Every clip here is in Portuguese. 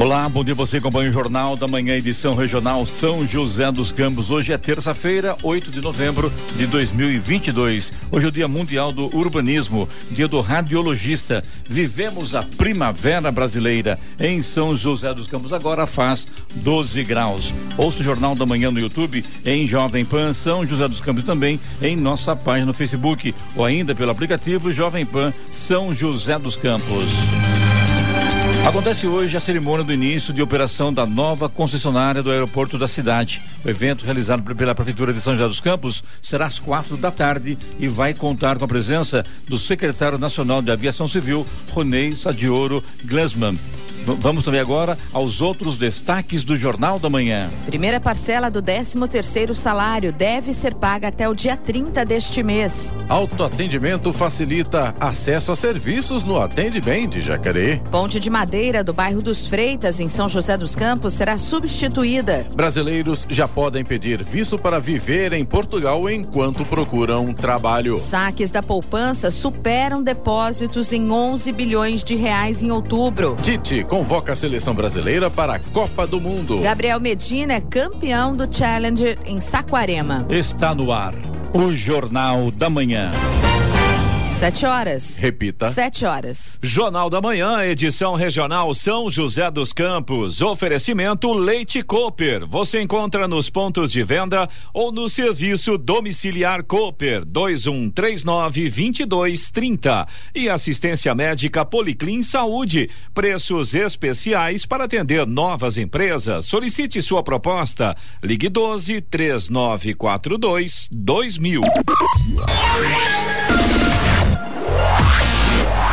Olá, bom dia você acompanha o Jornal da Manhã, edição regional São José dos Campos. Hoje é terça-feira, 8 de novembro de 2022. Hoje é o Dia Mundial do Urbanismo, Dia do Radiologista. Vivemos a primavera brasileira em São José dos Campos. Agora faz 12 graus. Ouça o Jornal da Manhã no YouTube, em Jovem Pan São José dos Campos também em nossa página no Facebook ou ainda pelo aplicativo Jovem Pan São José dos Campos. Acontece hoje a cerimônia do início de operação da nova concessionária do aeroporto da cidade. O evento, realizado pela Prefeitura de São José dos Campos, será às quatro da tarde e vai contar com a presença do secretário nacional de Aviação Civil, Ronei Sadioro Glesman. Vamos também agora aos outros destaques do Jornal da Manhã. Primeira parcela do 13 terceiro salário deve ser paga até o dia 30 deste mês. Autoatendimento facilita acesso a serviços no Atende Bem de Jacareí. Ponte de madeira do bairro dos Freitas, em São José dos Campos, será substituída. Brasileiros já podem pedir visto para viver em Portugal enquanto procuram trabalho. Saques da poupança superam depósitos em 11 bilhões de reais em outubro. Tite convoca a seleção brasileira para a Copa do Mundo. Gabriel Medina é campeão do Challenger em Saquarema. Está no ar o Jornal da Manhã. Sete horas. Repita. Sete horas. Jornal da Manhã, edição regional São José dos Campos. Oferecimento Leite Cooper. Você encontra nos pontos de venda ou no serviço domiciliar Cooper 2139 2230. E assistência médica Policlin Saúde. Preços especiais para atender novas empresas. Solicite sua proposta. Ligue 12 3942 2000.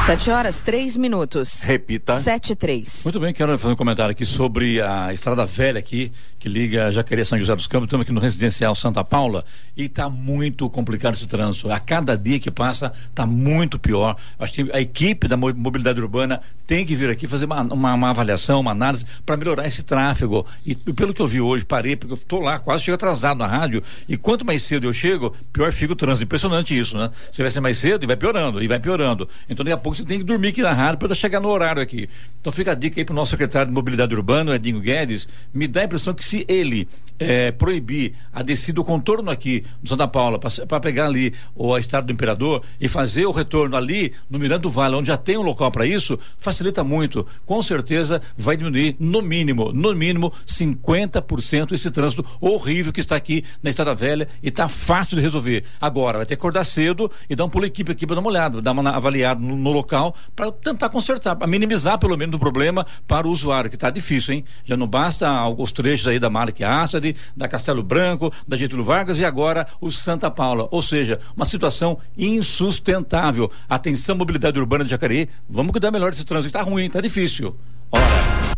Sete horas, três minutos. Repita. Sete e três. Muito bem, quero fazer um comentário aqui sobre a estrada velha aqui, que liga Jacareí São José dos Campos. Estamos aqui no residencial Santa Paula e está muito complicado esse trânsito. A cada dia que passa, está muito pior. Acho que a equipe da mobilidade urbana tem que vir aqui fazer uma, uma, uma avaliação, uma análise para melhorar esse tráfego. E pelo que eu vi hoje, parei, porque eu estou lá, quase chego atrasado na rádio. E quanto mais cedo eu chego, pior fica o trânsito. Impressionante isso, né? Você vai ser mais cedo e vai piorando, e vai piorando. Então daqui a pouco você tem que dormir aqui na rádio para chegar no horário aqui. Então fica a dica aí para o nosso secretário de Mobilidade Urbana, Edinho Guedes, me dá a impressão que se ele é, proibir a descida, o contorno aqui do Santa Paula, para pegar ali o a Estrada do Imperador e fazer o retorno ali no Miranda do Vale, onde já tem um local para isso, facilita muito. Com certeza vai diminuir, no mínimo, no mínimo, 50% esse trânsito horrível que está aqui na Estrada Velha e está fácil de resolver. Agora, vai ter que acordar cedo e dar um pulo equipe aqui para dar uma olhada, dar uma avaliada no, no local para tentar consertar, para minimizar pelo menos o problema para o usuário, que está difícil, hein? Já não basta os trechos aí da Malek Assad, da Castelo Branco, da Getúlio Vargas e agora o Santa Paula. Ou seja, uma situação insustentável. Atenção, mobilidade urbana de Jacareí, vamos cuidar melhor desse trânsito. Está ruim, está difícil. Hora.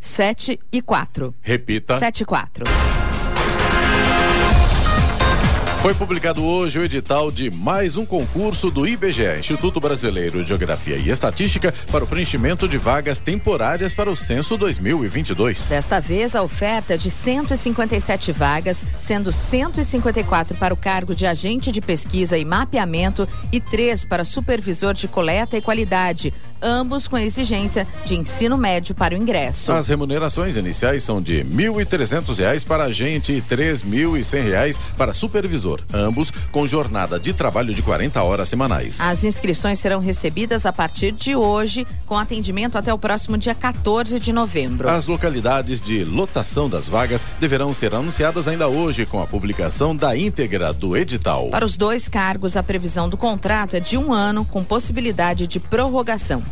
Sete e quatro. Repita. Sete e quatro. Foi publicado hoje o edital de mais um concurso do IBGE, Instituto Brasileiro de Geografia e Estatística, para o preenchimento de vagas temporárias para o censo 2022. Desta vez, a oferta é de 157 vagas, sendo 154 para o cargo de agente de pesquisa e mapeamento e três para supervisor de coleta e qualidade, ambos com exigência de ensino médio para o ingresso. As remunerações iniciais são de R$ 1.300 para agente e R$ 3.100 para supervisor ambos com jornada de trabalho de 40 horas semanais. As inscrições serão recebidas a partir de hoje, com atendimento até o próximo dia 14 de novembro. As localidades de lotação das vagas deverão ser anunciadas ainda hoje, com a publicação da íntegra do edital. Para os dois cargos, a previsão do contrato é de um ano, com possibilidade de prorrogação.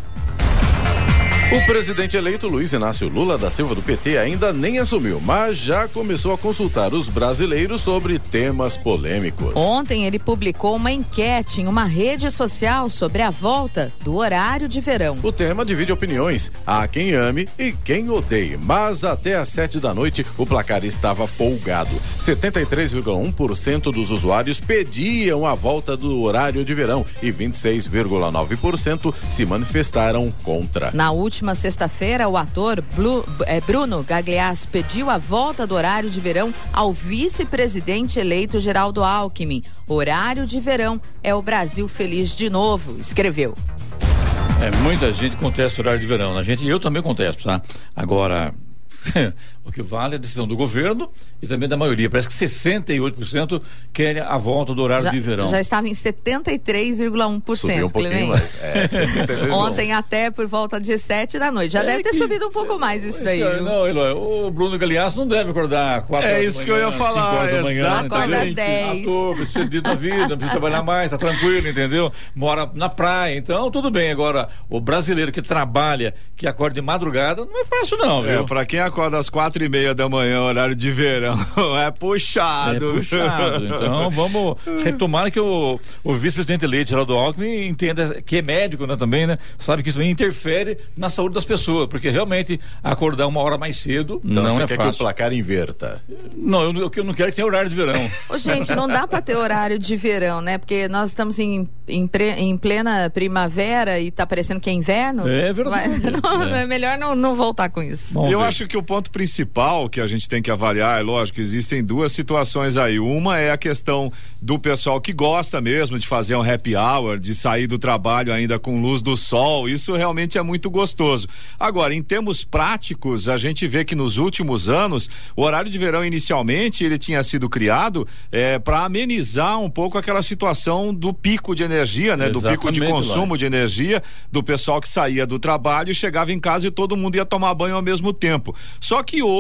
Thank you. O presidente eleito Luiz Inácio Lula da Silva do PT ainda nem assumiu, mas já começou a consultar os brasileiros sobre temas polêmicos. Ontem ele publicou uma enquete em uma rede social sobre a volta do horário de verão. O tema divide opiniões. Há quem ame e quem odeie, mas até às sete da noite o placar estava folgado. 73,1% dos usuários pediam a volta do horário de verão e 26,9% se manifestaram contra. Na última última sexta-feira, o ator Blue, é, Bruno Gagliasso pediu a volta do horário de verão ao vice-presidente eleito Geraldo Alckmin. Horário de verão é o Brasil feliz de novo, escreveu. É, muita gente contesta o horário de verão. Né? gente, eu também contesto, tá? Agora, o que vale é a decisão do governo e também da maioria. Parece que 68% querem a volta do horário já, de verão. Já estava em 73,1%. Subiu um pouquinho mais. É, Ontem até por volta de 7 da noite. Já é deve ter que, subido um pouco mais isso daí. É, não, Eloy, o Bruno Galeasso não deve acordar 4 É isso manhã, que eu ia falar. da manhã. Acorda às 10. Ator, precisa da vida, precisa trabalhar mais, tá tranquilo, entendeu? Mora na praia, então tudo bem. Agora, o brasileiro que trabalha, que acorda de madrugada, não é fácil não, é, viu? É, pra quem acorda às quatro e meia da manhã, horário de verão, é puxado. É puxado. Então vamos retomar que o, o vice-presidente eleito, Geraldo Alckmin, entenda que é médico né, também, né? Sabe que isso interfere na saúde das pessoas, porque realmente acordar uma hora mais cedo então, não você é quer fácil. que o placar inverta? Não, eu, eu não quero que tenha horário de verão. Ô, gente, não dá para ter horário de verão, né? Porque nós estamos em, em, pre, em plena primavera e tá parecendo que é inverno. É verdade. Mas, não, é. é melhor não, não voltar com isso. Bom, eu ver. acho que o ponto principal que a gente tem que avaliar, é lógico, existem duas situações aí. Uma é a questão do pessoal que gosta mesmo de fazer um happy hour, de sair do trabalho ainda com luz do sol. Isso realmente é muito gostoso. Agora, em termos práticos, a gente vê que nos últimos anos, o horário de verão inicialmente ele tinha sido criado é, para amenizar um pouco aquela situação do pico de energia, né? Exatamente, do pico de consumo lá. de energia do pessoal que saía do trabalho, chegava em casa e todo mundo ia tomar banho ao mesmo tempo. Só que hoje,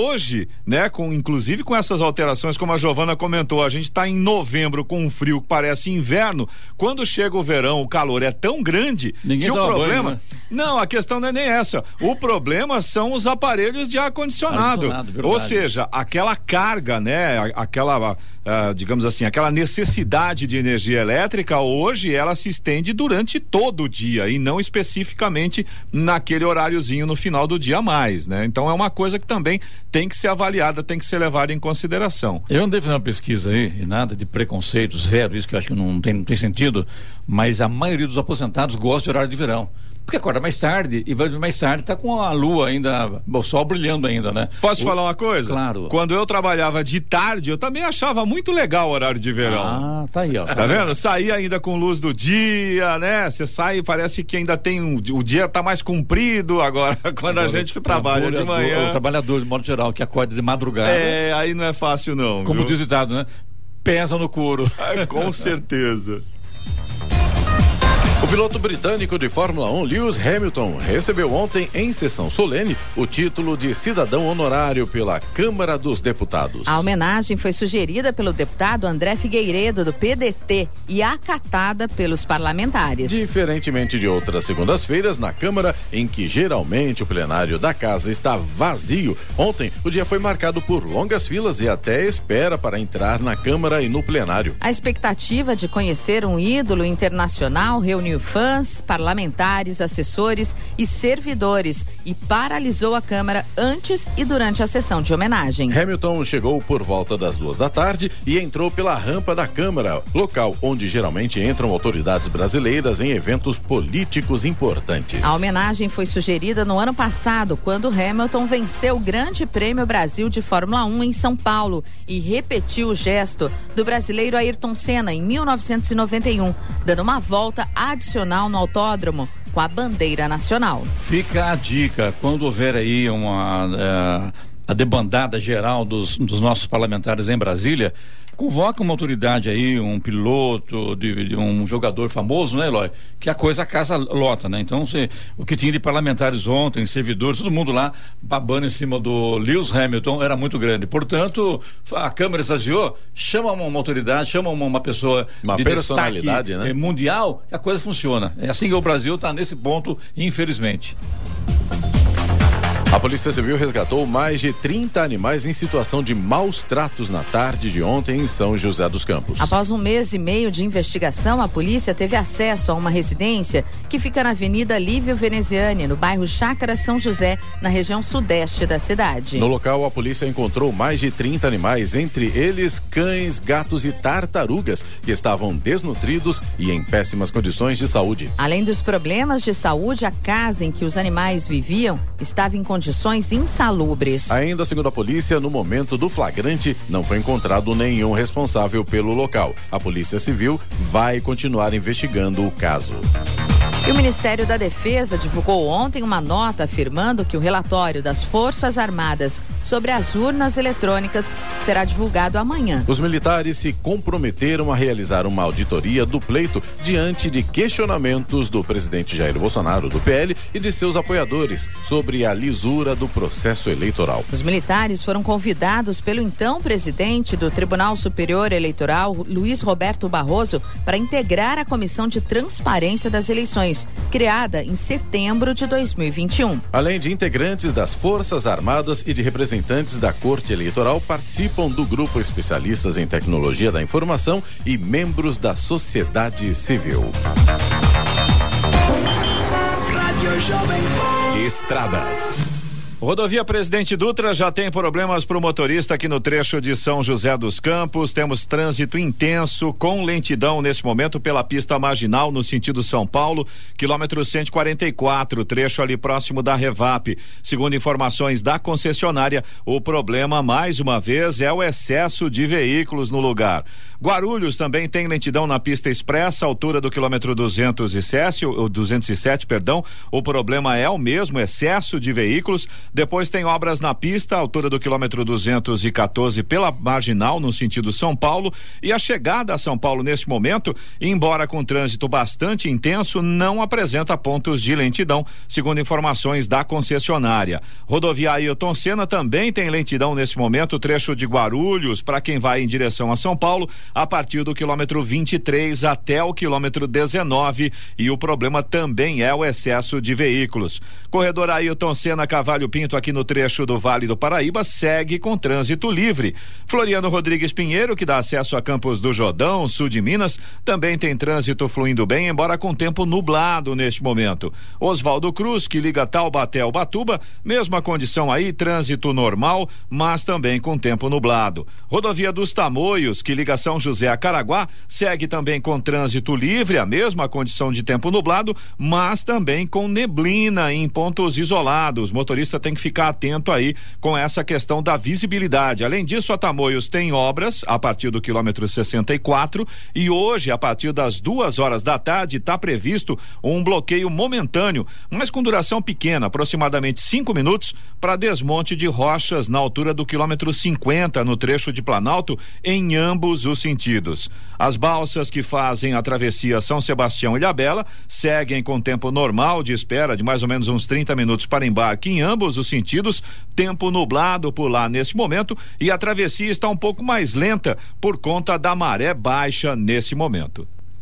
né, com inclusive com essas alterações, como a Giovana comentou, a gente está em novembro com um frio que parece inverno. Quando chega o verão, o calor é tão grande Ninguém que o problema. Banho, né? Não, a questão não é nem essa. O problema são os aparelhos de ar-condicionado. Ar Ou seja, aquela carga, né? Aquela, uh, digamos assim, aquela necessidade de energia elétrica, hoje ela se estende durante todo o dia e não especificamente naquele horáriozinho no final do dia mais, né? Então é uma coisa que também tem que ser avaliada, tem que ser levada em consideração. Eu andei fazendo uma pesquisa aí, e nada de preconceito, zero, isso que eu acho que não tem, não tem sentido, mas a maioria dos aposentados gosta de horário de verão. Porque acorda mais tarde e vai mais tarde, tá com a lua ainda, o sol brilhando ainda, né? Posso o... falar uma coisa? Claro. Quando eu trabalhava de tarde, eu também achava muito legal o horário de verão. Ah, tá aí, ó. Tá vendo? Sair ainda com luz do dia, né? Você sai e parece que ainda tem um, o dia tá mais comprido agora, quando agora, a gente que trabalha de manhã. O trabalhador, de modo geral, que acorda de madrugada. É, aí não é fácil não. Como viu? diz o ditado, né? Pesa no couro. É, com certeza. O piloto britânico de Fórmula 1, Lewis Hamilton, recebeu ontem, em sessão solene, o título de cidadão honorário pela Câmara dos Deputados. A homenagem foi sugerida pelo deputado André Figueiredo, do PDT, e acatada pelos parlamentares. Diferentemente de outras segundas-feiras, na Câmara, em que geralmente o plenário da casa está vazio, ontem o dia foi marcado por longas filas e até espera para entrar na Câmara e no plenário. A expectativa de conhecer um ídolo internacional reuniu reuniu fãs, parlamentares, assessores e servidores e paralisou a Câmara antes e durante a sessão de homenagem. Hamilton chegou por volta das duas da tarde e entrou pela rampa da Câmara, local onde geralmente entram autoridades brasileiras em eventos políticos importantes. A homenagem foi sugerida no ano passado, quando Hamilton venceu o Grande Prêmio Brasil de Fórmula 1 em São Paulo e repetiu o gesto do brasileiro Ayrton Senna em 1991, dando uma volta a tradicional no autódromo com a bandeira nacional. Fica a dica, quando houver aí uma uh, a debandada geral dos, dos nossos parlamentares em Brasília, convoca uma autoridade aí, um piloto, de, de, um jogador famoso, né, Eloy? Que a coisa a casa lota, né? Então, se, o que tinha de parlamentares ontem, servidores, todo mundo lá babando em cima do Lewis Hamilton era muito grande. Portanto, a Câmara exagerou, chama uma, uma, autoridade, chama uma, uma pessoa uma de personalidade, né? Mundial, e a coisa funciona. É assim que o Brasil está nesse ponto, infelizmente. A Polícia Civil resgatou mais de 30 animais em situação de maus tratos na tarde de ontem em São José dos Campos. Após um mês e meio de investigação, a polícia teve acesso a uma residência que fica na Avenida Lívio Veneziane, no bairro Chácara São José, na região sudeste da cidade. No local, a polícia encontrou mais de 30 animais, entre eles cães, gatos e tartarugas, que estavam desnutridos e em péssimas condições de saúde. Além dos problemas de saúde, a casa em que os animais viviam estava em condições insalubres. Ainda segundo a polícia, no momento do flagrante, não foi encontrado nenhum responsável pelo local. A Polícia Civil vai continuar investigando o caso. E o Ministério da Defesa divulgou ontem uma nota afirmando que o relatório das Forças Armadas sobre as urnas eletrônicas será divulgado amanhã. Os militares se comprometeram a realizar uma auditoria do pleito diante de questionamentos do presidente Jair Bolsonaro, do PL, e de seus apoiadores sobre a lisura do processo eleitoral. Os militares foram convidados pelo então presidente do Tribunal Superior Eleitoral, Luiz Roberto Barroso, para integrar a Comissão de Transparência das Eleições criada em setembro de 2021. Além de integrantes das Forças Armadas e de representantes da Corte Eleitoral, participam do grupo especialistas em tecnologia da informação e membros da sociedade civil. Estradas. Rodovia Presidente Dutra já tem problemas para o motorista aqui no trecho de São José dos Campos. Temos trânsito intenso com lentidão nesse momento pela pista marginal no sentido São Paulo, quilômetro 144, trecho ali próximo da Revap. Segundo informações da concessionária, o problema mais uma vez é o excesso de veículos no lugar. Guarulhos também tem lentidão na pista expressa, altura do quilômetro 207, ou 207, perdão. O problema é o mesmo, excesso de veículos. Depois tem obras na pista, altura do quilômetro 214 pela marginal, no sentido São Paulo. E a chegada a São Paulo neste momento, embora com trânsito bastante intenso, não apresenta pontos de lentidão, segundo informações da concessionária. Rodovia Ailton Senna também tem lentidão neste momento, trecho de Guarulhos, para quem vai em direção a São Paulo, a partir do quilômetro 23 até o quilômetro 19. E o problema também é o excesso de veículos. Corredor Ailton Senna Cavalho aqui no trecho do Vale do Paraíba segue com trânsito livre. Floriano Rodrigues Pinheiro, que dá acesso a Campos do Jordão, sul de Minas, também tem trânsito fluindo bem, embora com tempo nublado neste momento. Oswaldo Cruz, que liga Taubaté ao Batuba, mesma condição aí, trânsito normal, mas também com tempo nublado. Rodovia dos Tamoios, que liga São José a Caraguá, segue também com trânsito livre, a mesma condição de tempo nublado, mas também com neblina em pontos isolados. Motorista tem que ficar atento aí com essa questão da visibilidade. Além disso, a Tamoios tem obras a partir do quilômetro 64 e hoje, a partir das duas horas da tarde, está previsto um bloqueio momentâneo, mas com duração pequena, aproximadamente cinco minutos, para desmonte de rochas na altura do quilômetro 50 no trecho de Planalto, em ambos os sentidos. As balsas que fazem a travessia São Sebastião e Ilhabela seguem com tempo normal de espera de mais ou menos uns 30 minutos para embarque em ambos os sentidos, tempo nublado por lá nesse momento e a travessia está um pouco mais lenta por conta da maré baixa nesse momento.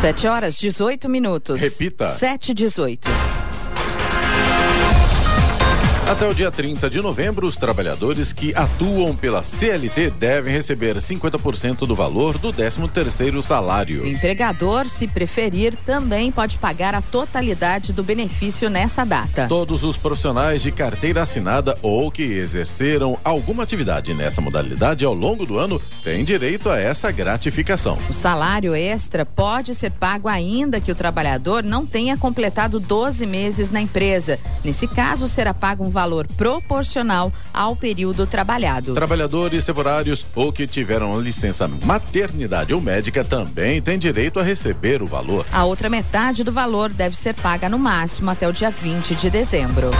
Sete horas, 18 minutos. Repita. Sete, dezoito. Até o dia 30 de novembro, os trabalhadores que atuam pela CLT devem receber 50% do valor do 13º salário. O empregador, se preferir, também pode pagar a totalidade do benefício nessa data. Todos os profissionais de carteira assinada ou que exerceram alguma atividade nessa modalidade ao longo do ano têm direito a essa gratificação. O salário extra pode ser pago ainda que o trabalhador não tenha completado 12 meses na empresa. Nesse caso, será pago um valor proporcional ao período trabalhado. Trabalhadores temporários ou que tiveram licença maternidade ou médica também têm direito a receber o valor. A outra metade do valor deve ser paga no máximo até o dia 20 de dezembro.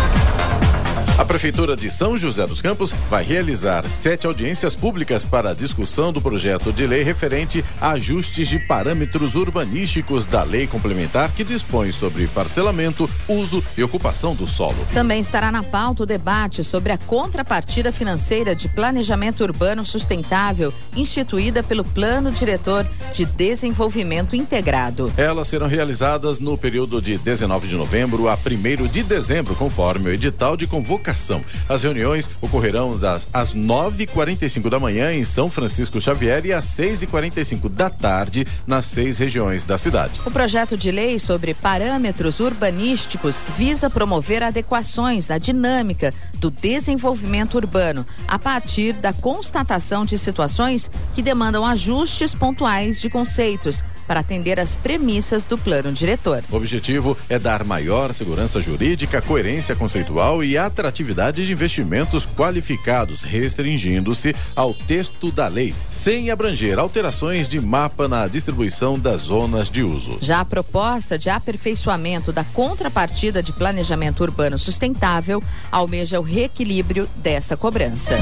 A Prefeitura de São José dos Campos vai realizar sete audiências públicas para a discussão do projeto de lei referente a ajustes de parâmetros urbanísticos da lei complementar que dispõe sobre parcelamento, uso e ocupação do solo. Também estará na pauta o debate sobre a contrapartida financeira de planejamento urbano sustentável instituída pelo Plano Diretor de Desenvolvimento Integrado. Elas serão realizadas no período de 19 de novembro a 1 de dezembro, conforme o edital de convocação as reuniões ocorrerão das às 9h45 da manhã em São Francisco Xavier e às 6h45 da tarde nas seis regiões da cidade. O projeto de lei sobre parâmetros urbanísticos visa promover adequações à dinâmica do desenvolvimento urbano a partir da constatação de situações que demandam ajustes pontuais de conceitos para atender às premissas do plano diretor. O objetivo é dar maior segurança jurídica, coerência conceitual e atratividade de investimentos qualificados, restringindo-se ao texto da lei, sem abranger alterações de mapa na distribuição das zonas de uso. Já a proposta de aperfeiçoamento da contrapartida de planejamento urbano sustentável almeja o reequilíbrio dessa cobrança.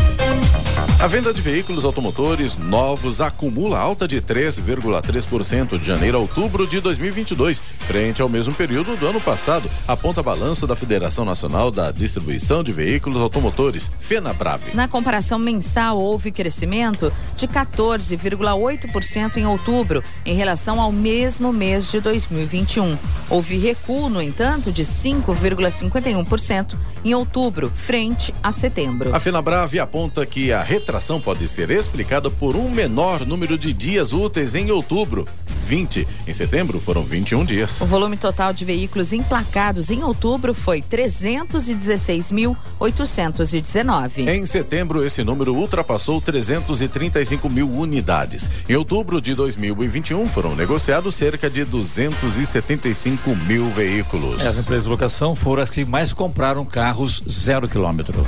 A venda de veículos automotores novos acumula alta de 3,3% de janeiro a outubro de 2022, frente ao mesmo período do ano passado, aponta balanço da Federação Nacional da Distribuição de Veículos Automotores, FenaBrave. Na comparação mensal, houve crescimento de 14,8% em outubro, em relação ao mesmo mês de 2021. Houve recuo, no entanto, de 5,51% em outubro, frente a setembro. A FenaBrave aponta que a retração pode ser explicada por um menor número de dias úteis em outubro, 20. Em setembro foram 21 dias. O volume total de veículos emplacados em outubro foi 316.819. Em setembro, esse número ultrapassou 335 mil unidades. Em outubro de 2021, foram negociados cerca de 275 mil veículos. As empresas de locação foram as que mais compraram carros zero quilômetro.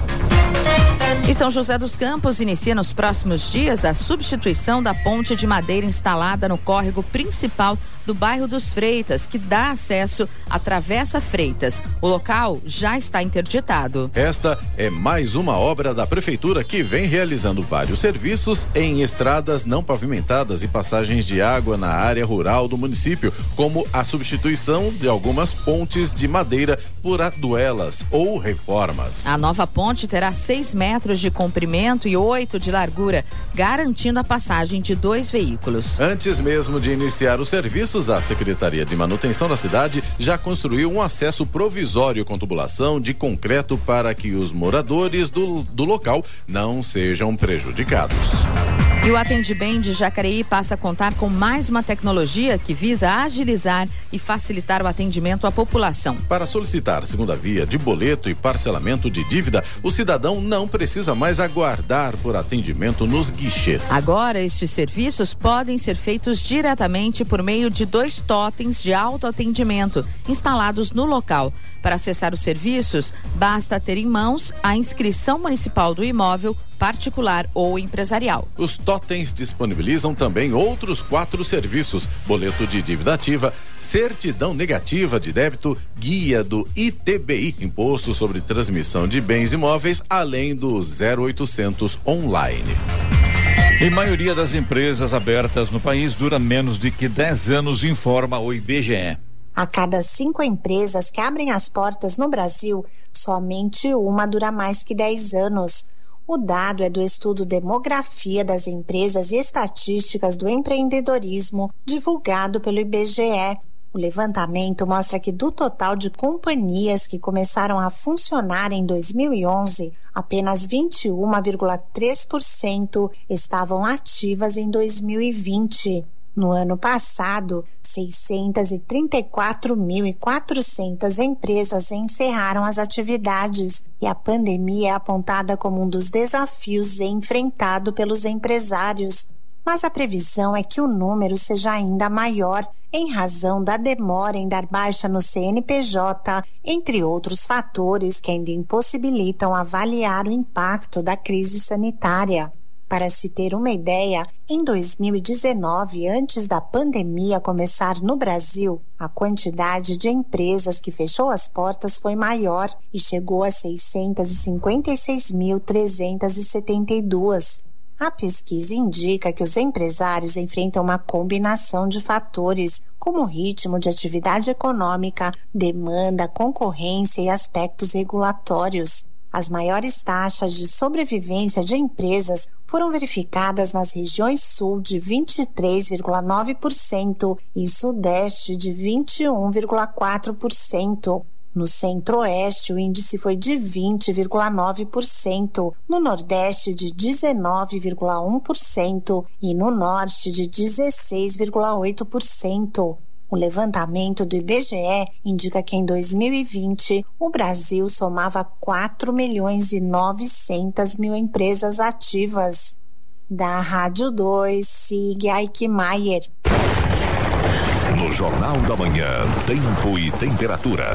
E São José dos Campos inicia nos próximos dias a substituição da ponte de madeira instalada no córrego principal do bairro dos Freitas, que dá acesso à Travessa Freitas. O local já está interditado. Esta é mais uma obra da prefeitura que vem realizando vários serviços em estradas não pavimentadas e passagens de água na área rural do município, como a substituição de algumas pontes de madeira por aduelas ou reformas. A nova ponte terá seis metros de comprimento e oito de largura, garantindo a passagem de dois veículos. Antes mesmo de iniciar os serviços, a Secretaria de Manutenção da cidade já construiu um acesso provisório com tubulação de concreto para que os moradores do, do local não sejam prejudicados. E o Atendibem de Jacareí passa a contar com mais uma tecnologia que visa agilizar e facilitar o atendimento à população. Para solicitar segunda via de boleto e parcelamento de dívida, o cidadão não precisa mais aguardar por atendimento nos guichês. Agora, estes serviços podem ser feitos diretamente por meio de dois totens de autoatendimento instalados no local. Para acessar os serviços, basta ter em mãos a inscrição municipal do imóvel particular ou empresarial. Os totens disponibilizam também outros quatro serviços: boleto de dívida ativa, certidão negativa de débito, guia do ITBI, Imposto sobre Transmissão de Bens Imóveis, além do 0800 online. Em maioria das empresas abertas no país dura menos de que 10 anos, informa o IBGE. A cada cinco empresas que abrem as portas no Brasil, somente uma dura mais que 10 anos. O dado é do estudo Demografia das Empresas e Estatísticas do Empreendedorismo, divulgado pelo IBGE. O levantamento mostra que do total de companhias que começaram a funcionar em 2011, apenas 21,3% estavam ativas em 2020. No ano passado, 634.400 empresas encerraram as atividades e a pandemia é apontada como um dos desafios enfrentado pelos empresários. Mas a previsão é que o número seja ainda maior em razão da demora em dar baixa no CNPJ, entre outros fatores que ainda impossibilitam avaliar o impacto da crise sanitária. Para se ter uma ideia, em 2019, antes da pandemia começar no Brasil, a quantidade de empresas que fechou as portas foi maior e chegou a 656.372. A pesquisa indica que os empresários enfrentam uma combinação de fatores, como ritmo de atividade econômica, demanda, concorrência e aspectos regulatórios. As maiores taxas de sobrevivência de empresas foram verificadas nas regiões sul de 23,9% e sudeste de 21,4%. No centro-oeste, o índice foi de 20,9%, no nordeste de 19,1% e no norte de 16,8%. O levantamento do IBGE indica que em 2020 o Brasil somava 4 milhões e 900 mil empresas ativas. Da Rádio 2, Sig Aikmaier. No Jornal da Manhã, Tempo e Temperatura.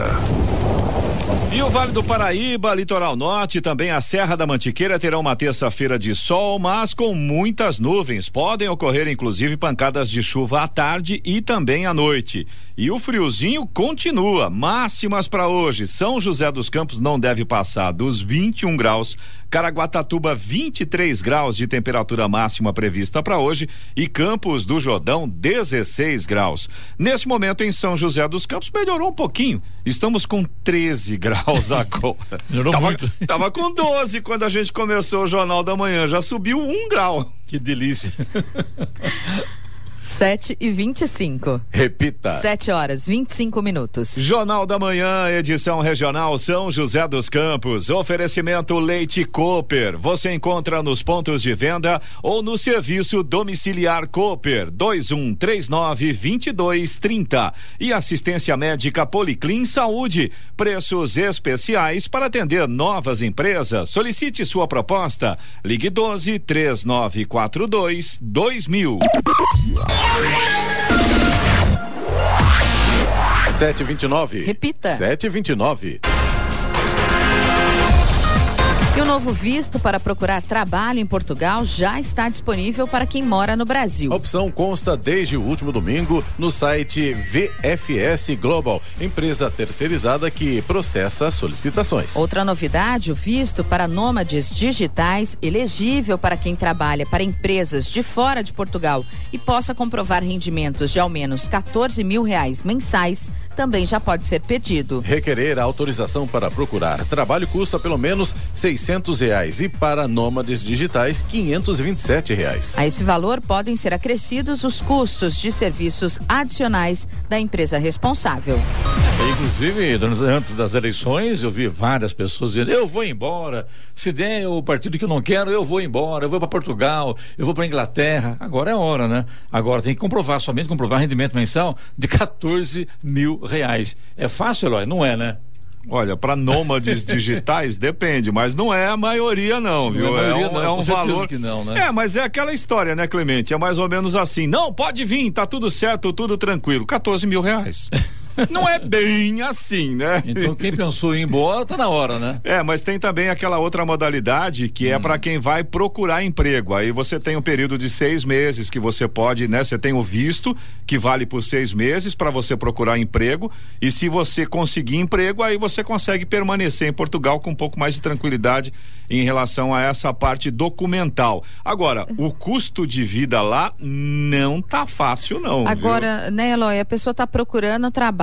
E o Vale do Paraíba, Litoral Norte, também a Serra da Mantiqueira terão uma terça-feira de sol, mas com muitas nuvens. Podem ocorrer inclusive pancadas de chuva à tarde e também à noite. E o friozinho continua. Máximas para hoje. São José dos Campos não deve passar dos 21 graus. Caraguatatuba 23 graus de temperatura máxima prevista para hoje e Campos do Jordão 16 graus. Nesse momento em São José dos Campos melhorou um pouquinho. Estamos com 13 graus agora. Melhorou tava, muito. tava com 12 quando a gente começou o Jornal da Manhã, já subiu um grau. Que delícia. 7 e 25. Repita. 7 horas, 25 minutos. Jornal da Manhã, edição regional São José dos Campos. Oferecimento Leite Cooper. Você encontra nos pontos de venda ou no serviço domiciliar Cooper 2139 2230. E assistência médica Policlin Saúde. Preços especiais para atender novas empresas. Solicite sua proposta. Ligue 12 3942 2000. Sete e vinte e nove. Repita. Sete e o novo visto para procurar trabalho em Portugal já está disponível para quem mora no Brasil. A opção consta desde o último domingo no site VFS Global, empresa terceirizada que processa solicitações. Outra novidade, o visto para nômades digitais, elegível para quem trabalha para empresas de fora de Portugal e possa comprovar rendimentos de ao menos 14 mil reais mensais, também já pode ser pedido. Requerer a autorização para procurar trabalho custa pelo menos 600 reais e para nômades digitais 527 reais. A esse valor podem ser acrescidos os custos de serviços adicionais da empresa responsável. Inclusive, antes das eleições, eu vi várias pessoas dizendo: eu vou embora. Se der o partido que eu não quero, eu vou embora. Eu vou para Portugal, eu vou para Inglaterra. Agora é hora, né? Agora tem que comprovar, somente comprovar rendimento mensal de 14 mil reais. É fácil, Eloy? Não é, né? Olha, para nômades digitais depende, mas não é a maioria não, viu? Não é, a maioria, um, não, é um valor que não, né? É, mas é aquela história, né, Clemente? É mais ou menos assim. Não, pode vir, tá tudo certo, tudo tranquilo. 14 mil reais. não é bem assim, né? Então quem pensou em ir embora, tá na hora, né? É, mas tem também aquela outra modalidade que é para quem vai procurar emprego. Aí você tem um período de seis meses que você pode, né? Você tem o visto que vale por seis meses para você procurar emprego. E se você conseguir emprego, aí você consegue permanecer em Portugal com um pouco mais de tranquilidade em relação a essa parte documental. Agora, o custo de vida lá não tá fácil, não. Agora, viu? né, Eloy, a pessoa está procurando trabalho,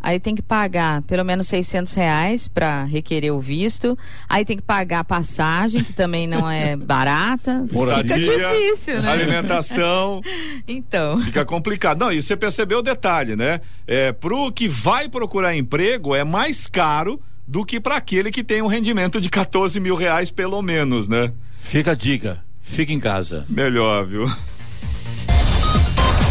aí tem que pagar pelo menos 600 reais para requerer o visto, aí tem que pagar a passagem, que também não é barata. Moradia, Fica difícil, né? Alimentação. então. Fica complicado. Não, e você percebeu o detalhe, né? É, pro que vai procurar emprego é mais caro do que para aquele que tem um rendimento de 14 mil reais pelo menos, né? Fica a dica, fica em casa. Melhor, viu?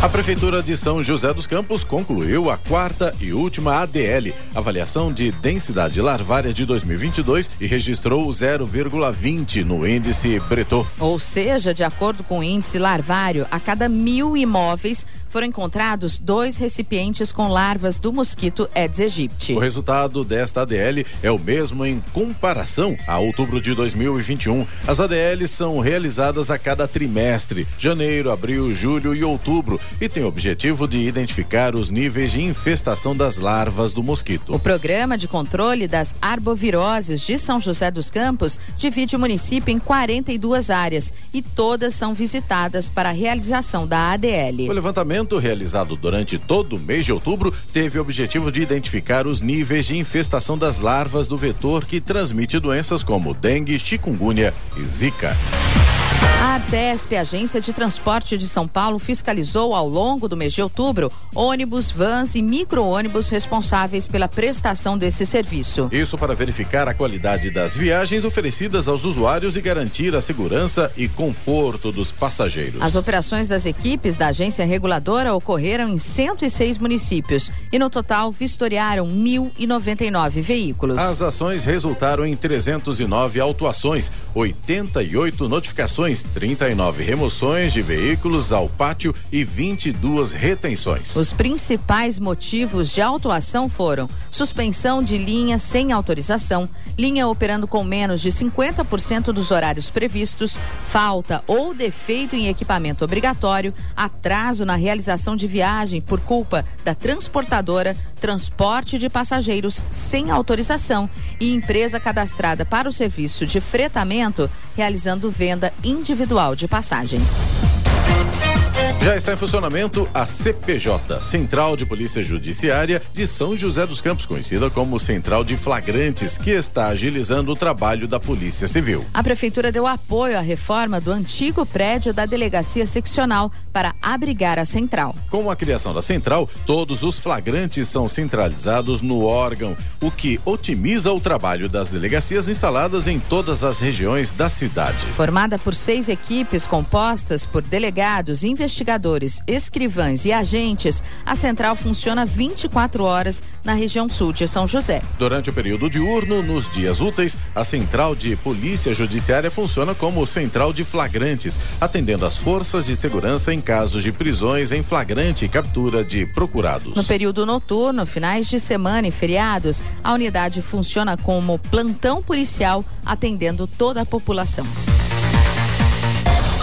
A Prefeitura de São José dos Campos concluiu a quarta e última ADL, avaliação de densidade larvária de 2022 e registrou 0,20 no índice Bretot. Ou seja, de acordo com o índice larvário, a cada mil imóveis foram encontrados dois recipientes com larvas do mosquito Aedes aegypti. O resultado desta ADL é o mesmo em comparação a outubro de 2021. As ADLs são realizadas a cada trimestre, janeiro, abril, julho e outubro, e tem o objetivo de identificar os níveis de infestação das larvas do mosquito. O programa de controle das arboviroses de São José dos Campos divide o município em 42 áreas e todas são visitadas para a realização da ADL. O levantamento realizado durante todo o mês de outubro teve o objetivo de identificar os níveis de infestação das larvas do vetor que transmite doenças como dengue, chikungunya e zika. A Artesp, Agência de Transporte de São Paulo, fiscalizou ao longo do mês de outubro ônibus, vans e micro-ônibus responsáveis pela prestação desse serviço. Isso para verificar a qualidade das viagens oferecidas aos usuários e garantir a segurança e conforto dos passageiros. As operações das equipes da agência reguladora ocorreram em 106 municípios e, no total, vistoriaram 1.099 veículos. As ações resultaram em 309 autuações, 88 notificações 39 remoções de veículos ao pátio e 22 retenções. Os principais motivos de autuação foram suspensão de linha sem autorização, linha operando com menos de 50% dos horários previstos, falta ou defeito em equipamento obrigatório, atraso na realização de viagem por culpa da transportadora, transporte de passageiros sem autorização e empresa cadastrada para o serviço de fretamento realizando venda individual individual de passagens. Já está em funcionamento a CPJ, Central de Polícia Judiciária de São José dos Campos, conhecida como Central de Flagrantes, que está agilizando o trabalho da Polícia Civil. A Prefeitura deu apoio à reforma do antigo prédio da Delegacia Seccional para abrigar a central. Com a criação da central, todos os flagrantes são centralizados no órgão, o que otimiza o trabalho das delegacias instaladas em todas as regiões da cidade. Formada por seis equipes compostas por delegados, investigadores, investigadores, escrivães e agentes, a central funciona 24 horas na região sul de São José. Durante o período diurno, nos dias úteis, a central de polícia judiciária funciona como central de flagrantes, atendendo às forças de segurança em casos de prisões em flagrante e captura de procurados. No período noturno, finais de semana e feriados, a unidade funciona como plantão policial, atendendo toda a população.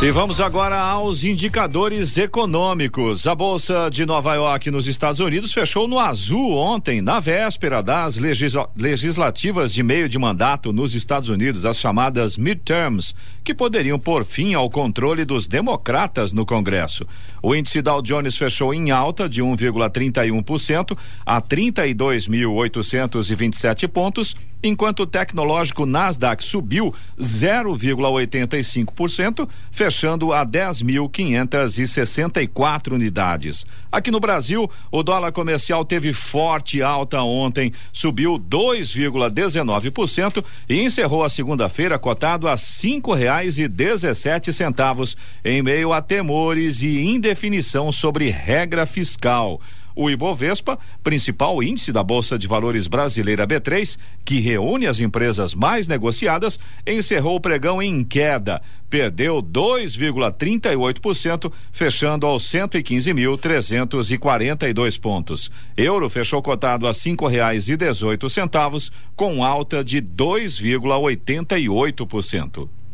E vamos agora aos indicadores econômicos. A Bolsa de Nova York, nos Estados Unidos, fechou no azul ontem, na véspera das legisla legislativas de meio de mandato nos Estados Unidos, as chamadas midterms, que poderiam pôr fim ao controle dos democratas no Congresso. O índice Dow Jones fechou em alta de 1,31% a 32.827 pontos, enquanto o tecnológico Nasdaq subiu 0,85%, fechando a 10.564 unidades. Aqui no Brasil, o dólar comercial teve forte alta ontem, subiu 2,19% e encerrou a segunda-feira cotado a cinco reais e dezessete centavos, em meio a temores e indefinição sobre regra fiscal. O Ibovespa, principal índice da Bolsa de Valores brasileira B3, que reúne as empresas mais negociadas, encerrou o pregão em queda. Perdeu 2,38%, fechando aos 115.342 pontos. Euro fechou cotado a cinco reais e dezoito centavos, com alta de 2,88%.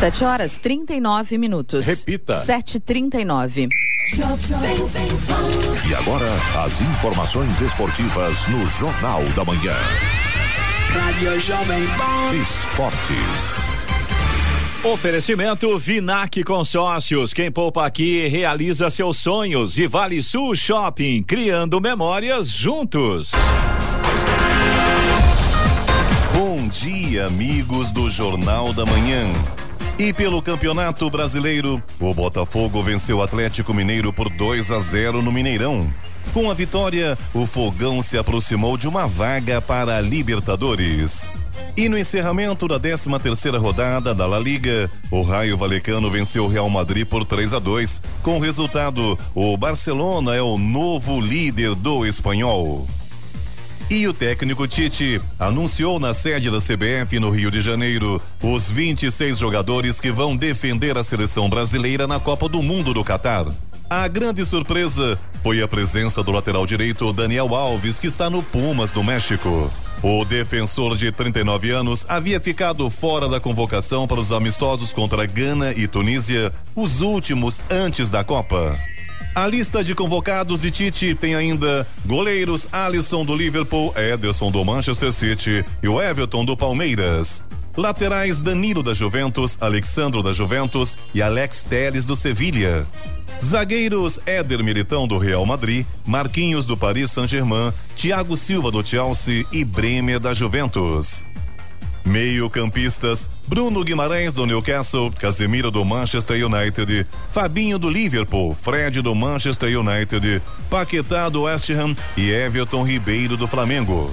Sete horas trinta e nove minutos. Repita. Sete trinta e nove. E agora, as informações esportivas no Jornal da Manhã. Rádio Jovem Pan. Esportes. Oferecimento Vinac Consórcios. Quem poupa aqui realiza seus sonhos. E Vale Sul Shopping, criando memórias juntos. Dia, amigos do Jornal da Manhã. E pelo Campeonato Brasileiro, o Botafogo venceu o Atlético Mineiro por 2 a 0 no Mineirão. Com a vitória, o Fogão se aproximou de uma vaga para a Libertadores. E no encerramento da 13 terceira rodada da La Liga, o Raio Valecano venceu o Real Madrid por 3 a 2. Com o resultado, o Barcelona é o novo líder do espanhol. E o técnico Tite anunciou na sede da CBF no Rio de Janeiro os 26 jogadores que vão defender a seleção brasileira na Copa do Mundo do Catar. A grande surpresa foi a presença do lateral direito Daniel Alves, que está no Pumas do México. O defensor de 39 anos havia ficado fora da convocação para os amistosos contra Gana e Tunísia, os últimos antes da Copa. A lista de convocados de Tite tem ainda goleiros Alisson do Liverpool, Ederson do Manchester City e o Everton do Palmeiras. Laterais Danilo da Juventus, Alexandro da Juventus e Alex Teles do Sevilha. Zagueiros Éder Militão do Real Madrid, Marquinhos do Paris Saint-Germain, Thiago Silva do Chelsea e Bremer da Juventus. Meio-campistas: Bruno Guimarães do Newcastle, Casemiro do Manchester United, Fabinho do Liverpool, Fred do Manchester United, Paquetá do West Ham e Everton Ribeiro do Flamengo.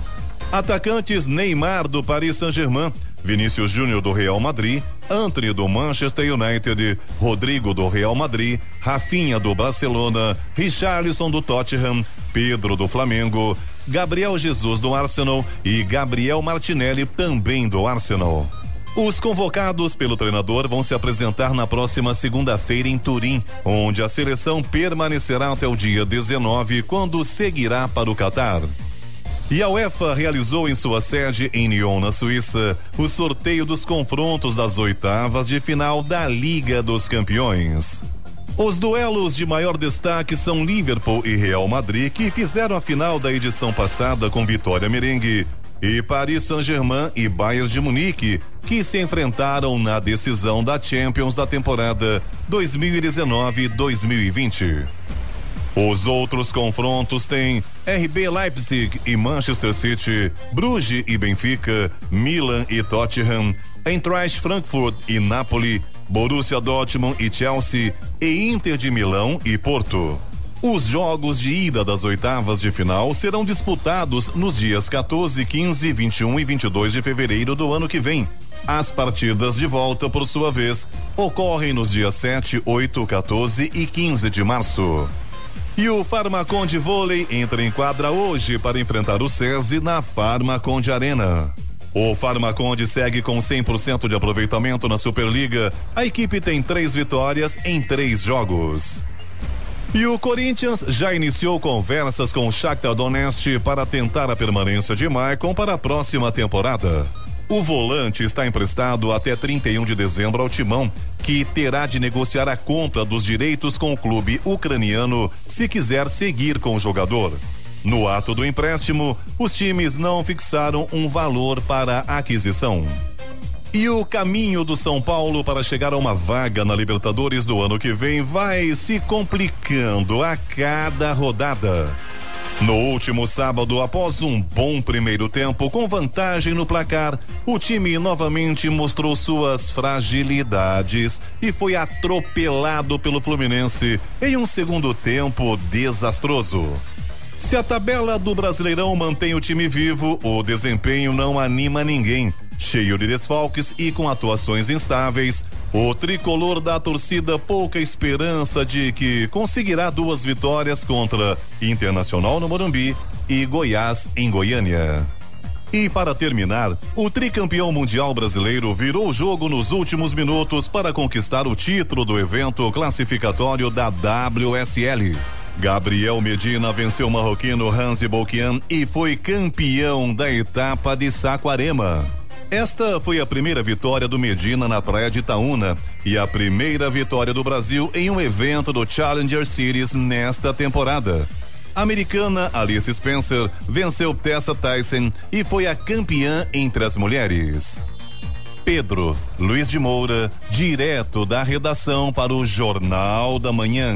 Atacantes Neymar do Paris Saint-Germain, Vinícius Júnior do Real Madrid, Anthony do Manchester United, Rodrigo do Real Madrid, Rafinha do Barcelona, Richarlison do Tottenham, Pedro do Flamengo, Gabriel Jesus do Arsenal e Gabriel Martinelli também do Arsenal. Os convocados pelo treinador vão se apresentar na próxima segunda-feira em Turim, onde a seleção permanecerá até o dia 19, quando seguirá para o Catar. E a UEFA realizou em sua sede em Lyon, na Suíça, o sorteio dos confrontos das oitavas de final da Liga dos Campeões. Os duelos de maior destaque são Liverpool e Real Madrid, que fizeram a final da edição passada com vitória merengue, e Paris Saint-Germain e Bayern de Munique, que se enfrentaram na decisão da Champions da temporada 2019-2020. Os outros confrontos têm RB Leipzig e Manchester City, Bruges e Benfica, Milan e Tottenham, Eintracht Frankfurt e Napoli, Borussia Dortmund e Chelsea e Inter de Milão e Porto. Os jogos de ida das oitavas de final serão disputados nos dias 14, 15, 21 e 22 de fevereiro do ano que vem. As partidas de volta, por sua vez, ocorrem nos dias 7, 8, 14 e 15 de março. E o Farmaconde Vôlei entra em quadra hoje para enfrentar o SESI na Farmaconde Arena. O Farmaconde segue com 100% de aproveitamento na Superliga. A equipe tem três vitórias em três jogos. E o Corinthians já iniciou conversas com o Shakhtar Donetsk para tentar a permanência de Maicon para a próxima temporada. O volante está emprestado até 31 de dezembro ao Timão, que terá de negociar a compra dos direitos com o clube ucraniano se quiser seguir com o jogador. No ato do empréstimo, os times não fixaram um valor para a aquisição. E o caminho do São Paulo para chegar a uma vaga na Libertadores do ano que vem vai se complicando a cada rodada. No último sábado, após um bom primeiro tempo com vantagem no placar, o time novamente mostrou suas fragilidades e foi atropelado pelo Fluminense em um segundo tempo desastroso. Se a tabela do Brasileirão mantém o time vivo, o desempenho não anima ninguém. Cheio de desfalques e com atuações instáveis, o tricolor da torcida pouca esperança de que conseguirá duas vitórias contra Internacional no Morumbi e Goiás em Goiânia. E para terminar, o tricampeão mundial brasileiro virou o jogo nos últimos minutos para conquistar o título do evento classificatório da WSL. Gabriel Medina venceu o marroquino Hansi Bolkian e foi campeão da etapa de Saquarema. Esta foi a primeira vitória do Medina na praia de Itaúna e a primeira vitória do Brasil em um evento do Challenger Series nesta temporada. A americana Alice Spencer venceu Tessa Tyson e foi a campeã entre as mulheres. Pedro Luiz de Moura, direto da redação para o Jornal da Manhã.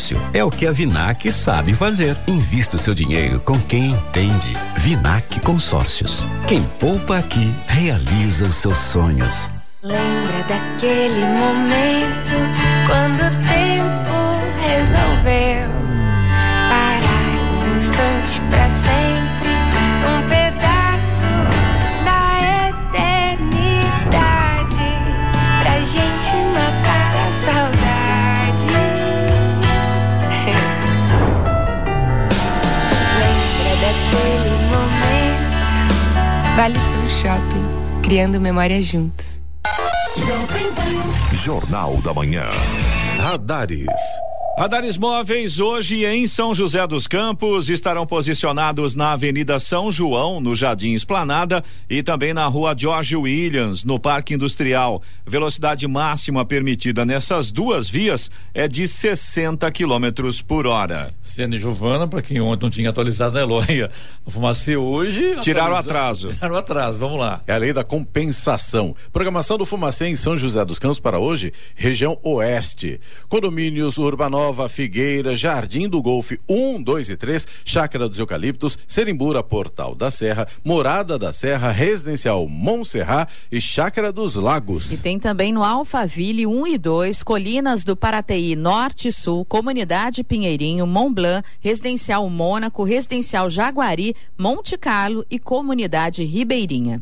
Consórcio é o que a Vinac sabe fazer. Invista o seu dinheiro com quem entende. Vinac Consórcios. Quem poupa aqui realiza os seus sonhos. Lembra daquele momento quando Vale Sul Shopping, criando memórias juntos. Jornal da Manhã. Radares. Radares móveis hoje em São José dos Campos estarão posicionados na Avenida São João, no Jardim Esplanada, e também na Rua George Williams, no Parque Industrial. Velocidade máxima permitida nessas duas vias é de 60 quilômetros por hora. Sendo Giovana, para quem ontem não tinha atualizado a Eloia, a Fumacê hoje. Tiraram o atraso. Tiraram o atraso, vamos lá. É a lei da compensação. Programação do Fumacê em São José dos Campos para hoje, região oeste. Condomínios Urbanova. Nova, Figueira, Jardim do Golfe 1, 2 e 3, Chácara dos Eucaliptos, Serimbura, Portal da Serra, Morada da Serra, Residencial Montserrat e Chácara dos Lagos. E tem também no Alphaville 1 e 2, Colinas do Parateí Norte e Sul, Comunidade Pinheirinho, Mont Blanc, Residencial Mônaco, Residencial Jaguari, Monte Carlo e Comunidade Ribeirinha.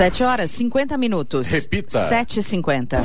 Sete horas, 50 minutos. Repita. Sete e cinquenta.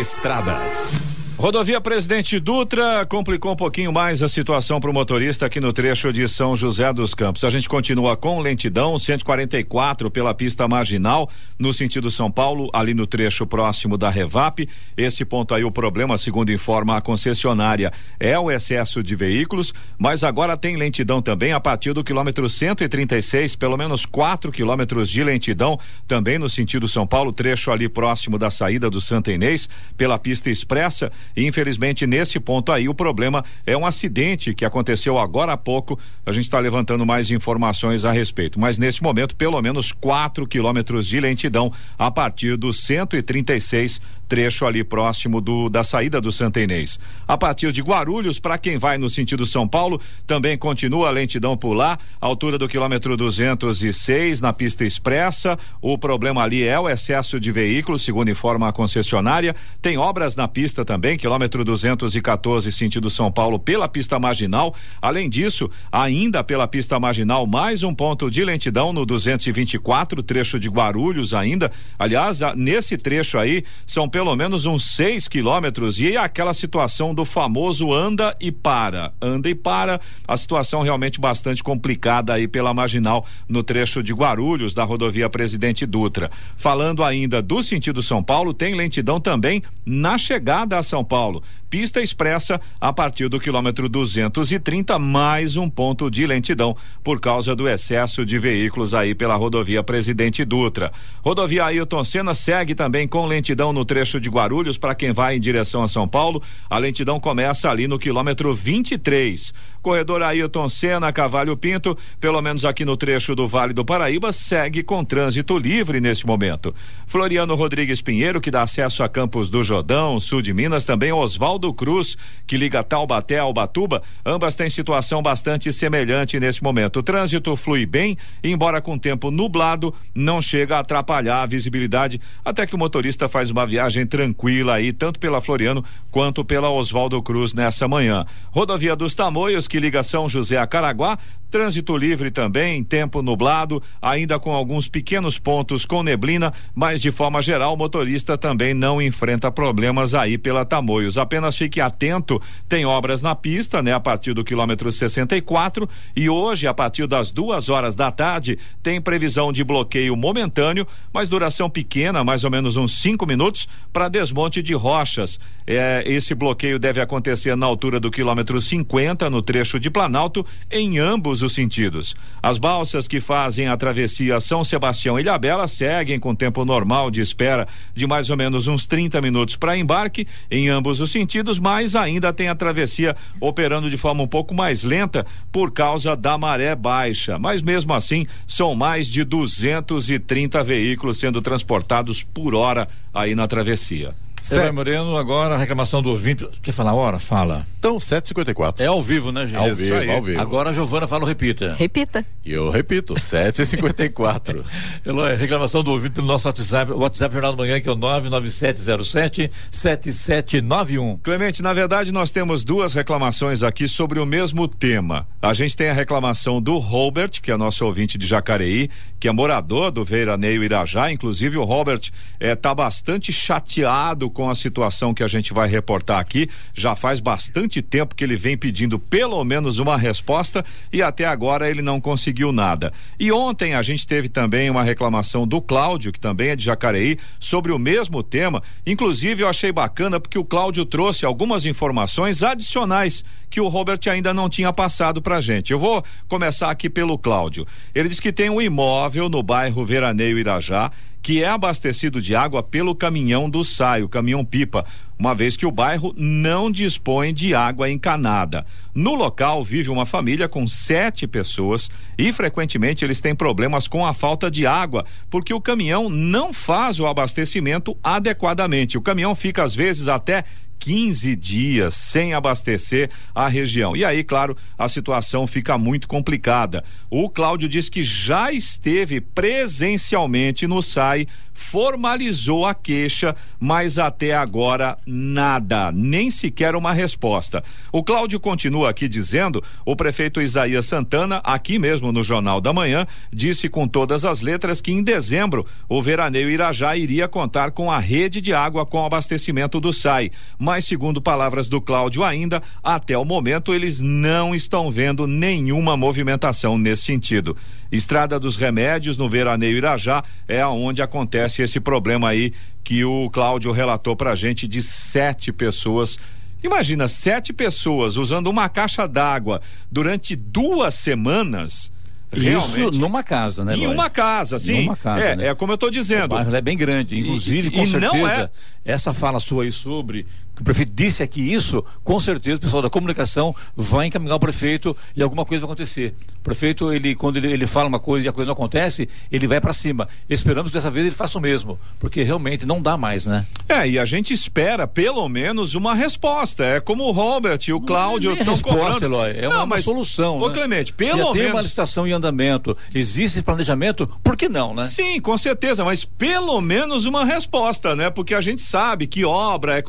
Estradas. Rodovia Presidente Dutra complicou um pouquinho mais a situação para o motorista aqui no trecho de São José dos Campos. A gente continua com lentidão, 144 pela pista marginal, no sentido São Paulo, ali no trecho próximo da Revap. Esse ponto aí, o problema, segundo informa a concessionária, é o excesso de veículos, mas agora tem lentidão também a partir do quilômetro 136, pelo menos 4 quilômetros de lentidão, também no sentido São Paulo, trecho ali próximo da saída do Santa Inês, pela pista expressa. Infelizmente, nesse ponto aí, o problema é um acidente que aconteceu agora há pouco. A gente está levantando mais informações a respeito. Mas nesse momento, pelo menos 4 quilômetros de lentidão a partir do 136 trecho ali próximo do da saída do Santa Inês. A partir de Guarulhos, para quem vai no sentido São Paulo, também continua a lentidão por lá, altura do quilômetro 206 na pista expressa. O problema ali é o excesso de veículos, segundo informa a concessionária. Tem obras na pista também, quilômetro 214 sentido São Paulo pela pista marginal. Além disso, ainda pela pista marginal, mais um ponto de lentidão no 224, trecho de Guarulhos ainda. Aliás, nesse trecho aí são pelo menos uns 6 quilômetros e é aquela situação do famoso anda e para. Anda e para, a situação realmente bastante complicada aí pela marginal no trecho de Guarulhos da rodovia Presidente Dutra. Falando ainda do sentido São Paulo, tem lentidão também na chegada a São Paulo pista expressa a partir do quilômetro 230, mais um ponto de lentidão por causa do excesso de veículos aí pela rodovia Presidente Dutra. Rodovia Ailton Senna segue também com lentidão no trecho de Guarulhos para quem vai em direção a São Paulo. A lentidão começa ali no quilômetro 23. Corredor Ailton Senna, Cavalho Pinto, pelo menos aqui no trecho do Vale do Paraíba, segue com trânsito livre neste momento. Floriano Rodrigues Pinheiro, que dá acesso a Campos do Jordão, sul de Minas, também Oswaldo Cruz, que liga Taubaté ao Batuba, ambas têm situação bastante semelhante neste momento. O trânsito flui bem, embora com tempo nublado, não chega a atrapalhar a visibilidade, até que o motorista faz uma viagem tranquila aí, tanto pela Floriano quanto pela Oswaldo Cruz nessa manhã. Rodovia dos Tamoios, que liga São José a Caraguá, Trânsito livre também, tempo nublado, ainda com alguns pequenos pontos com neblina, mas de forma geral o motorista também não enfrenta problemas aí pela Tamoios. Apenas fique atento, tem obras na pista, né? A partir do quilômetro 64 e hoje, a partir das duas horas da tarde, tem previsão de bloqueio momentâneo, mas duração pequena, mais ou menos uns cinco minutos, para desmonte de rochas. É, esse bloqueio deve acontecer na altura do quilômetro 50, no trecho de Planalto, em ambos os sentidos. As balsas que fazem a travessia São Sebastião e Ilhabela seguem com tempo normal de espera de mais ou menos uns 30 minutos para embarque em ambos os sentidos, mas ainda tem a travessia operando de forma um pouco mais lenta por causa da maré baixa. Mas mesmo assim, são mais de 230 veículos sendo transportados por hora aí na travessia. Eloy Moreno, agora a reclamação do ouvinte. Quer falar a hora? Fala. Então, 7h54. É ao vivo, né, gente? Ao vivo, ao vivo. Agora a Giovana fala, repita. Repita. E eu repito, 7h54. Eloy, reclamação do ouvinte pelo nosso WhatsApp, o WhatsApp Jornal do Manhã, que é o 99707-7791. Clemente, na verdade, nós temos duas reclamações aqui sobre o mesmo tema. A gente tem a reclamação do Robert, que é nosso ouvinte de Jacareí, que é morador do Veiraneio Irajá. Inclusive, o Robert está bastante chateado com a situação que a gente vai reportar aqui. Já faz bastante tempo que ele vem pedindo pelo menos uma resposta e até agora ele não conseguiu nada. E ontem a gente teve também uma reclamação do Cláudio, que também é de Jacareí, sobre o mesmo tema. Inclusive, eu achei bacana porque o Cláudio trouxe algumas informações adicionais que o Robert ainda não tinha passado pra gente. Eu vou começar aqui pelo Cláudio. Ele diz que tem um imóvel no bairro Veraneio Irajá que é abastecido de água pelo caminhão do SAI, o caminhão pipa, uma vez que o bairro não dispõe de água encanada. No local vive uma família com sete pessoas e frequentemente eles têm problemas com a falta de água, porque o caminhão não faz o abastecimento adequadamente. O caminhão fica às vezes até 15 dias sem abastecer a região. E aí, claro, a situação fica muito complicada. O Cláudio diz que já esteve presencialmente no SAI formalizou a queixa, mas até agora nada, nem sequer uma resposta. O Cláudio continua aqui dizendo: o prefeito Isaías Santana, aqui mesmo no Jornal da Manhã, disse com todas as letras que em dezembro o veraneio Irajá iria contar com a rede de água com abastecimento do SAI. Mas, segundo palavras do Cláudio, ainda, até o momento, eles não estão vendo nenhuma movimentação nesse sentido. Estrada dos Remédios, no Veraneio Irajá, é aonde acontece esse problema aí que o Cláudio relatou pra gente de sete pessoas. Imagina, sete pessoas usando uma caixa d'água durante duas semanas. Isso numa casa, né? Em Eloy? uma casa, sim. Numa casa, é, né? é como eu estou dizendo. O bairro é bem grande, inclusive, E- com e não certeza, é- essa fala sua aí sobre que o prefeito disse aqui isso, com certeza o pessoal da comunicação vai encaminhar o prefeito e alguma coisa vai acontecer. O prefeito, ele, quando ele, ele fala uma coisa e a coisa não acontece, ele vai para cima. Esperamos que dessa vez ele faça o mesmo, porque realmente não dá mais, né? É, e a gente espera pelo menos uma resposta. É como o Robert e o Cláudio Nem estão resposta, cobrando. Eloy, é Não, uma, mas, solução. Ô né? Clemente, pelo tem uma menos. licitação em andamento, existe planejamento, por que não, né? Sim, com certeza, mas pelo menos uma resposta, né? Porque a gente sabe que obra é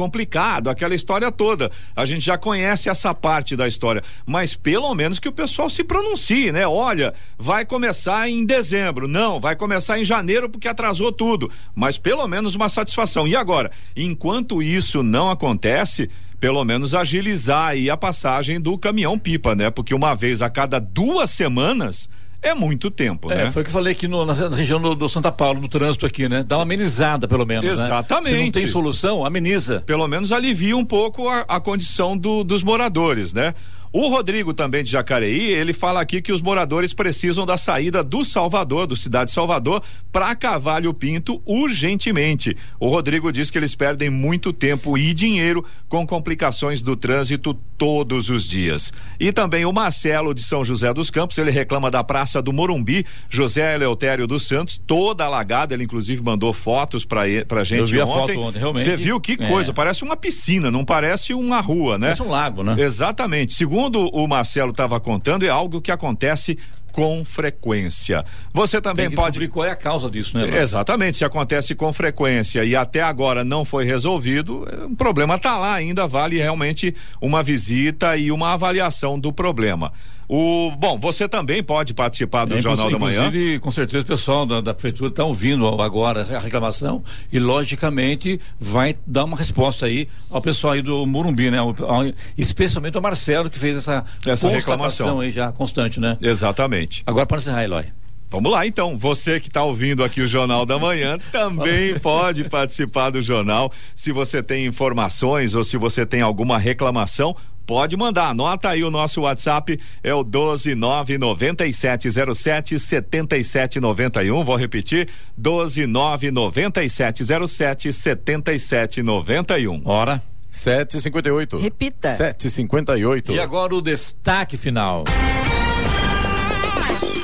aquela história toda. A gente já conhece essa parte da história, mas pelo menos que o pessoal se pronuncie, né? Olha, vai começar em dezembro. Não, vai começar em janeiro porque atrasou tudo. Mas pelo menos uma satisfação. E agora, enquanto isso não acontece, pelo menos agilizar aí a passagem do caminhão pipa, né? Porque uma vez a cada duas semanas é muito tempo, É, né? foi o que eu falei aqui no- na, região do, do Santa Paulo, no trânsito aqui, né? Dá uma amenizada, pelo menos. né? Exatamente. Se não tem solução, ameniza. pelo menos alivia um pouco a, a condição do- dos moradores, né? O Rodrigo também de Jacareí, ele fala aqui que os moradores precisam da saída do Salvador, do Cidade Salvador, para Cavalho Pinto urgentemente. O Rodrigo diz que eles perdem muito tempo e dinheiro com complicações do trânsito todos os dias. E também o Marcelo de São José dos Campos, ele reclama da Praça do Morumbi, José Eleutério dos Santos, toda alagada, ele inclusive mandou fotos para pra gente Eu vi a ontem. foto ontem, realmente. Você viu que É. coisa, parece uma piscina, não parece uma rua, né? Parece um lago, né? Exatamente. Segundo o Marcelo estava contando, é algo que acontece com frequência. Você também Tem que pode qual é a causa disso, né? Eloy? Exatamente, se acontece com frequência e até agora não foi resolvido, é, o problema está lá ainda, vale realmente uma visita e uma avaliação do problema. O, bom, você também pode participar do É, Jornal da Manhã. Inclusive, com certeza, o pessoal da, da prefeitura está ouvindo agora a reclamação e, logicamente, vai dar uma resposta aí ao pessoal aí do Morumbi, né? Ao- ao- especialmente ao Marcelo, que fez essa, Essa reclamação. aí já constante, né? Exatamente. Agora, para encerrar, Eloy. Vamos lá, então. Você que está ouvindo aqui o Jornal da Manhã também pode participar do jornal. Se você tem informações ou se você tem alguma reclamação, pode mandar. Anota aí o nosso WhatsApp, é o 1299707 7791. Vou repetir: 1299707 7791. Hora. 758. Repita. 758. E agora o destaque final.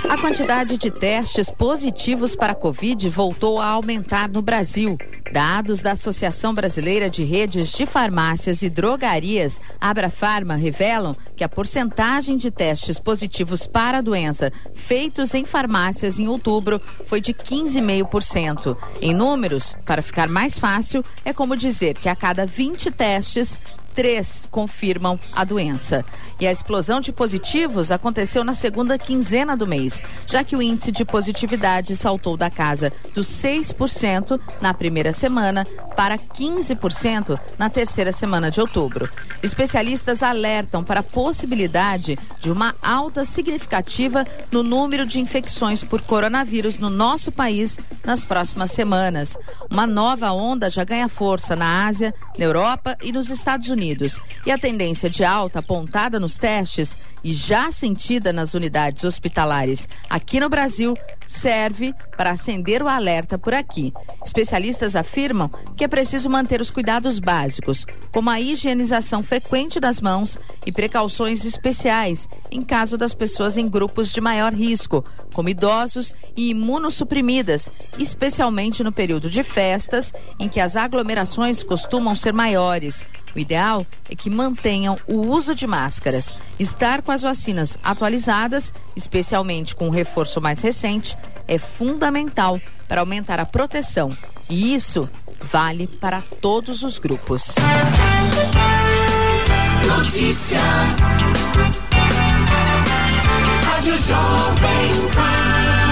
A quantidade de testes positivos para a Covid voltou a aumentar no Brasil. Dados da Associação Brasileira de Redes de Farmácias e Drogarias, Abrafarma, revelam que a porcentagem de testes positivos para a doença feitos em farmácias em outubro foi de 15,5%. Em números, para ficar mais fácil, é como dizer que a cada 20 testes, três confirmam a doença. E a explosão de positivos aconteceu na segunda quinzena do mês, já que o índice de positividade saltou da casa dos 6% na primeira semana para 15% na terceira semana de outubro. Especialistas alertam para a possibilidade de uma alta significativa no número de infecções por coronavírus no nosso país nas próximas semanas. Uma nova onda já ganha força na Ásia, na Europa e nos Estados Unidos. E a tendência de alta apontada nos testes e já sentida nas unidades hospitalares aqui no Brasil serve para acender o alerta por aqui. Especialistas afirmam que é preciso manter os cuidados básicos, como a higienização frequente das mãos e precauções especiais em caso das pessoas em grupos de maior risco, como idosos e imunossuprimidas, especialmente no período de festas, em que as aglomerações costumam ser maiores. O ideal é que mantenham o uso de máscaras. Estar com as vacinas atualizadas, especialmente com o reforço mais recente, é fundamental para aumentar a proteção. E isso vale para todos os grupos. Notícia. Rádio Jovem Pan.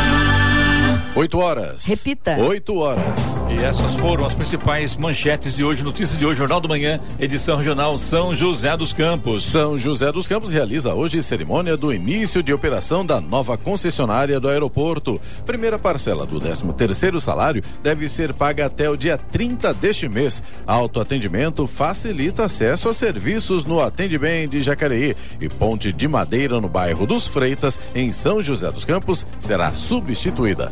8 horas. Repita. 8 horas. E essas foram as principais manchetes de hoje, notícias de hoje, Jornal do Manhã, edição regional São José dos Campos. São José dos Campos realiza hoje cerimônia do início de operação da nova concessionária do aeroporto. Primeira parcela do 13 terceiro salário deve ser paga até o dia 30 deste mês. Autoatendimento facilita acesso a serviços no Atendimento de Jacareí e Ponte de Madeira no bairro dos Freitas, em São José dos Campos, será substituída.